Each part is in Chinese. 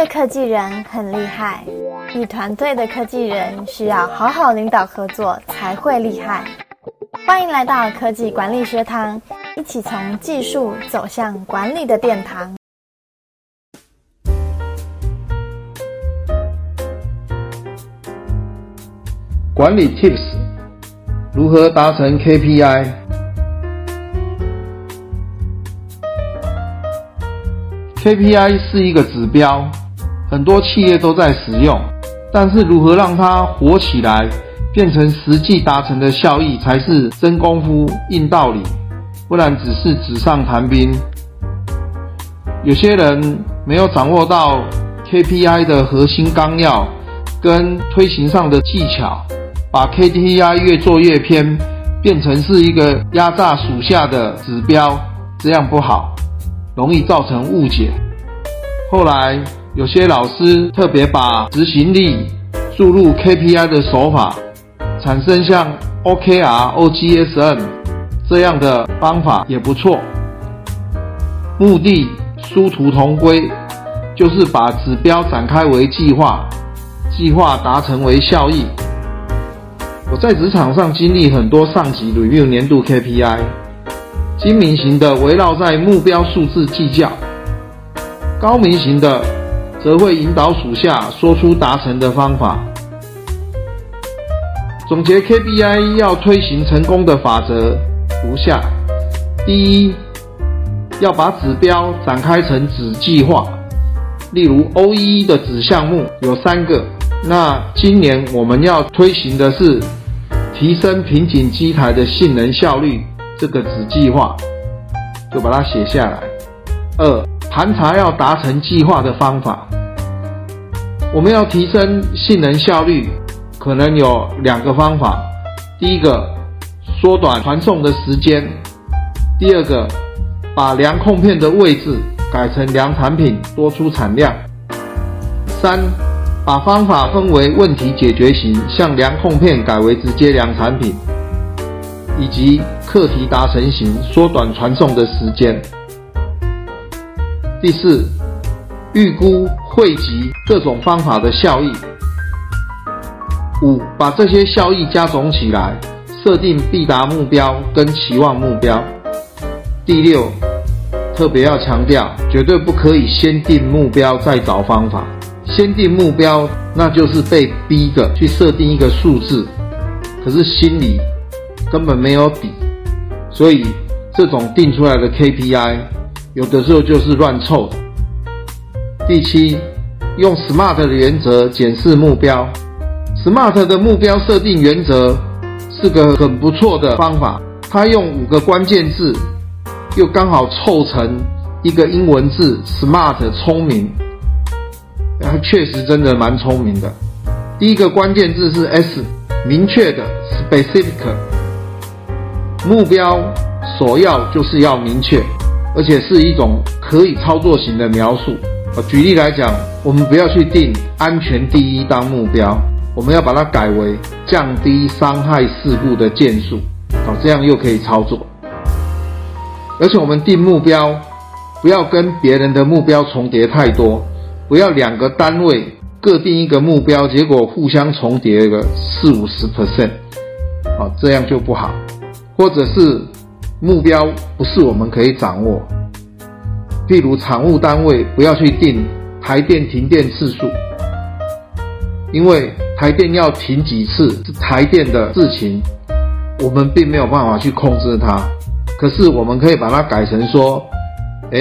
个科技人很厉害，一团队的科技人需要好好领导合作才会厉害。欢迎来到科技管理学堂，一起从技术走向管理的殿堂。管理 Tips：如何达成 KPI？KPI 是一个指标，很多企业都在使用，但是如何让它活起来，变成实际达成的效益，才是真功夫、硬道理，不然只是纸上谈兵。有些人没有掌握到 KPI 的核心纲要跟推行上的技巧，把 KPI 越做越偏，变成是一个压榨属下的指标，这样不好。容易造成误解。后来有些老师特别把执行力注入 KPI 的手法，产生像 OKR、OGSM 这样的方法也不错。目的殊途同归，就是把指标展开为计划，计划达成为效益。我在职场上经历很多上级 review 年度 KPI。精明型的围绕在目标数字计较，高明型的则会引导属下说出达成的方法。总结 KPI 要推行成功的法则如下：第一，要把指标展开成子计划，例如 OEE 的子项目有三个，那今年我们要推行的是提升瓶颈机台的性能效率。这个子计划就把它写下来。二，盘查要达成计划的方法。我们要提升性能效率，可能有两个方法。第一个，缩短传送的时间；第二个，把量控片的位置改成量产品，多出产量。三，把方法分为问题解决型，向量控片改为直接量产品。以及课题达成型，缩短传送的时间。第四，预估汇集各种方法的效益。五，把这些效益加总起来，设定必达目标跟期望目标。第六，特别要强调，绝对不可以先定目标再找方法。先定目标，那就是被逼的去设定一个数字，可是心里。根本没有底，所以这种定出来的 KPI，有的时候就是乱凑的。第七，用 SMART 的原则检视目标。SMART 的目标设定原则是个很不错的方法，它用五个关键字，又刚好凑成一个英文字 SMART，聪明。它确实真的蛮聪明的。第一个关键字是 S，明确的 specific。目标首要就是要明确，而且是一种可以操作型的描述。啊，举例来讲，我们不要去定安全第一当目标，我们要把它改为降低伤害事故的件数。啊，这样又可以操作。而且我们定目标不要跟别人的目标重叠太多，不要两个单位各定一个目标，结果互相重叠个四五十 percent，啊，这样就不好。或者是目标不是我们可以掌握，譬如产务单位不要去定台电停电次数，因为台电要停几次是台电的事情，我们并没有办法去控制它。可是我们可以把它改成说，哎，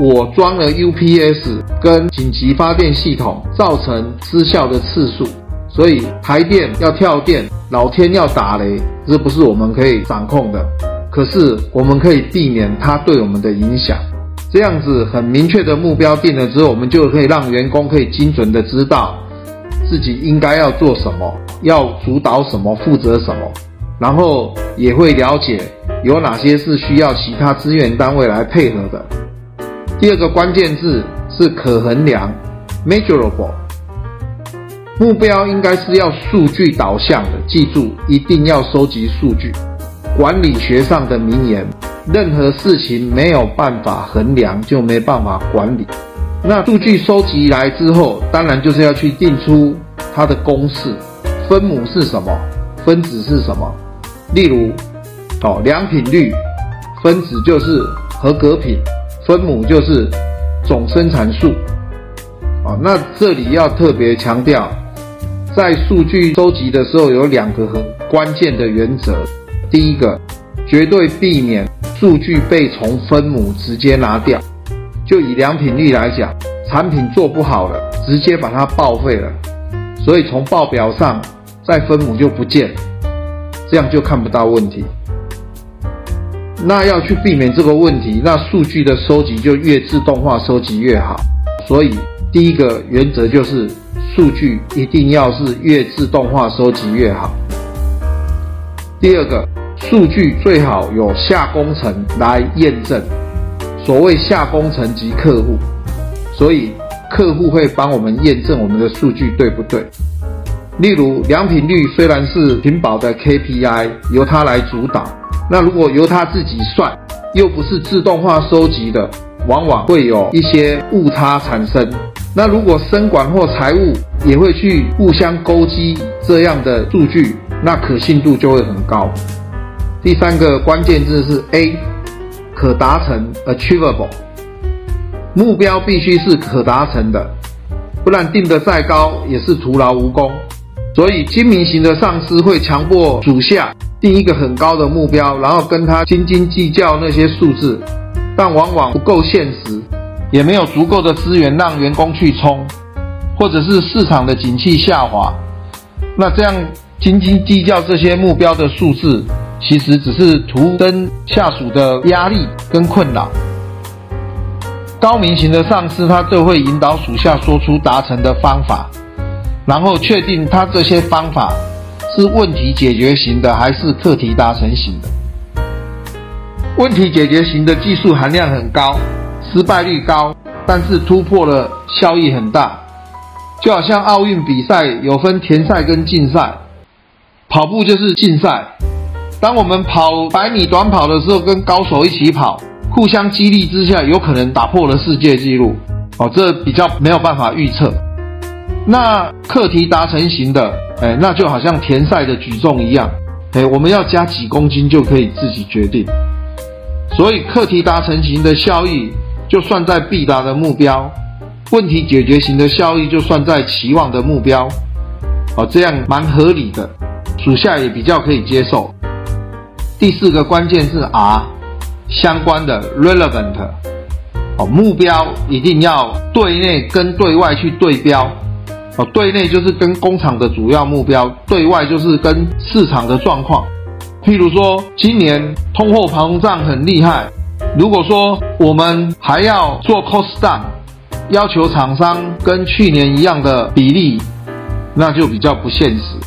我装了 UPS 跟紧急发电系统造成失效的次数。所以台电要跳电，老天要打雷，这不是我们可以掌控的。可是我们可以避免它对我们的影响。这样子很明确的目标定了之后，我们就可以让员工可以精准的知道自己应该要做什么，要主导什么，负责什么，然后也会了解有哪些是需要其他资源单位来配合的。第二个关键字是可衡量，measurable。目标应该是要数据导向的，记住一定要收集数据。管理学上的名言：任何事情没有办法衡量，就没办法管理。那数据收集来之后，当然就是要去定出它的公式，分母是什么，分子是什么。例如，哦，良品率，分子就是合格品，分母就是总生产数。哦，那这里要特别强调，在数据收集的时候有两个很关键的原则。第一个，绝对避免数据被从分母直接拿掉。就以良品率来讲，产品做不好了，直接把它报废了，所以从报表上再分母就不见，这样就看不到问题。那要去避免这个问题，那数据的收集就越自动化收集越好。所以第一个原则就是，数据一定要是越自动化收集越好。第二个，数据最好有下工程来验证。所谓下工程及客户，所以客户会帮我们验证我们的数据对不对。例如良品率虽然是屏保的 KPI，由它来主导，那如果由他自己算，又不是自动化收集的，往往会有一些误差产生。那如果生管或财务也会去互相勾稽这样的数据，那可信度就会很高。第三个关键字是 A。可达成，achievable，目标必须是可达成的，不然定得再高也是徒劳无功。所以精明型的上司会强迫属下定一个很高的目标，然后跟他斤斤计较那些数字，但往往不够现实，也没有足够的资源让员工去冲，或者是市场的景气下滑，那这样斤斤计较这些目标的数字。其实只是徒增下属的压力跟困扰。高明型的上司，他就会引导属下说出达成的方法，然后确定他这些方法是问题解决型的还是课题达成型的。问题解决型的技术含量很高，失败率高，但是突破了效益很大。就好像奥运比赛有分田赛跟竞赛，跑步就是竞赛。当我们跑百米短跑的时候，跟高手一起跑，互相激励之下，有可能打破了世界纪录。哦，这比较没有办法预测。那课题达成型的，哎，那就好像田赛的举重一样，哎，我们要加几公斤就可以自己决定。所以课题达成型的效益就算在必达的目标，问题解决型的效益就算在期望的目标。哦，这样蛮合理的，属下也比较可以接受。第四个关键是 R，相关的 relevant，哦，目标一定要对内跟对外去对标，哦，对内就是跟工厂的主要目标，对外就是跟市场的状况。譬如说，今年通货膨胀很厉害，如果说我们还要做 cost down，要求厂商跟去年一样的比例，那就比较不现实。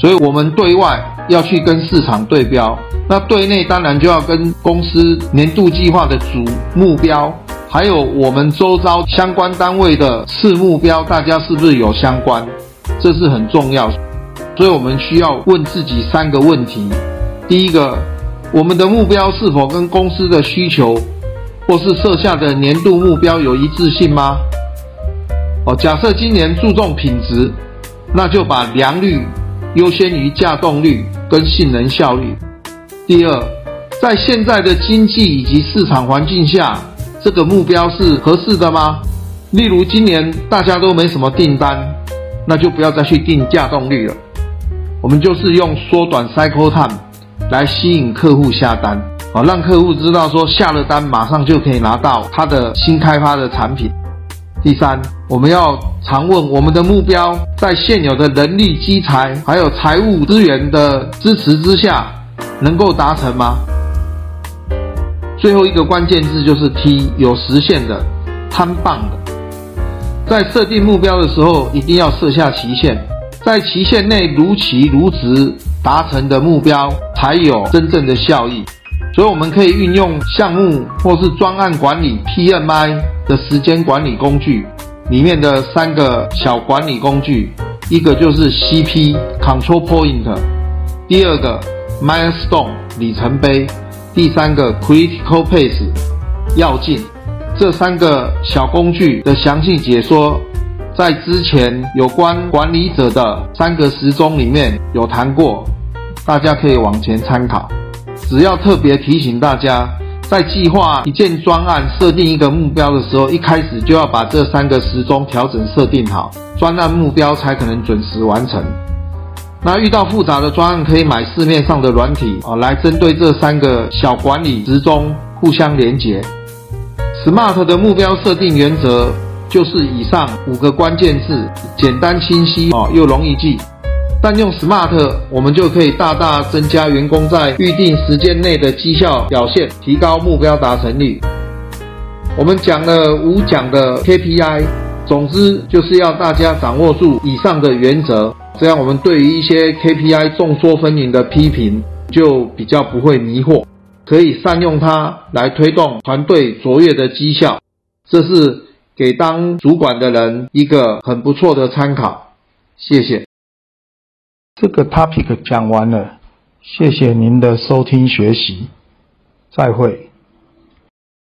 所以我们对外要去跟市场对标。那对内当然就要跟公司年度计划的主目标，还有我们周遭相关单位的次目标，大家是不是有相关？这是很重要，所以我们需要问自己三个问题：第一个，我们的目标是否跟公司的需求或是设下的年度目标有一致性吗？哦，假设今年注重品质，那就把良率优先于价动率跟性能效率。第二，在现在的经济以及市场环境下，这个目标是合适的吗？例如今年大家都没什么订单，那就不要再去定价动率了。我们就是用缩短 cycle time 来吸引客户下单，啊，让客户知道说下了单马上就可以拿到他的新开发的产品。第三，我们要常问我们的目标，在现有的人力、机材还有财务资源的支持之下。能够达成吗？最后一个关键字就是 T，有实现的、摊棒的。在设定目标的时候，一定要设下期限，在期限内如期如职达成的目标，才有真正的效益。所以我们可以运用项目或是专案管理 PMI 的时间管理工具里面的三个小管理工具，一个就是 CP Control Point，第二个。milestone 里程碑，第三个 critical pace 要进，这三个小工具的详细解说，在之前有关管理者的三个时钟里面有谈过，大家可以往前参考。只要特别提醒大家，在计划一件专案、设定一个目标的时候，一开始就要把这三个时钟调整设定好，专案目标才可能准时完成。那遇到复杂的专案，可以买市面上的软体啊，来针对这三个小管理时钟互相连接。SMART 的目标设定原则就是以上五个关键字，简单清晰哦，又容易记。但用 SMART，我们就可以大大增加员工在预定时间内的绩效表现，提高目标达成率。我们讲了五讲的 KPI，总之就是要大家掌握住以上的原则。这样，我们对于一些 KPI 众说纷纭的批评，就比较不会迷惑，可以善用它来推动团队卓越的绩效。这是给当主管的人一个很不错的参考。谢谢。这个 topic 讲完了，谢谢您的收听学习，再会。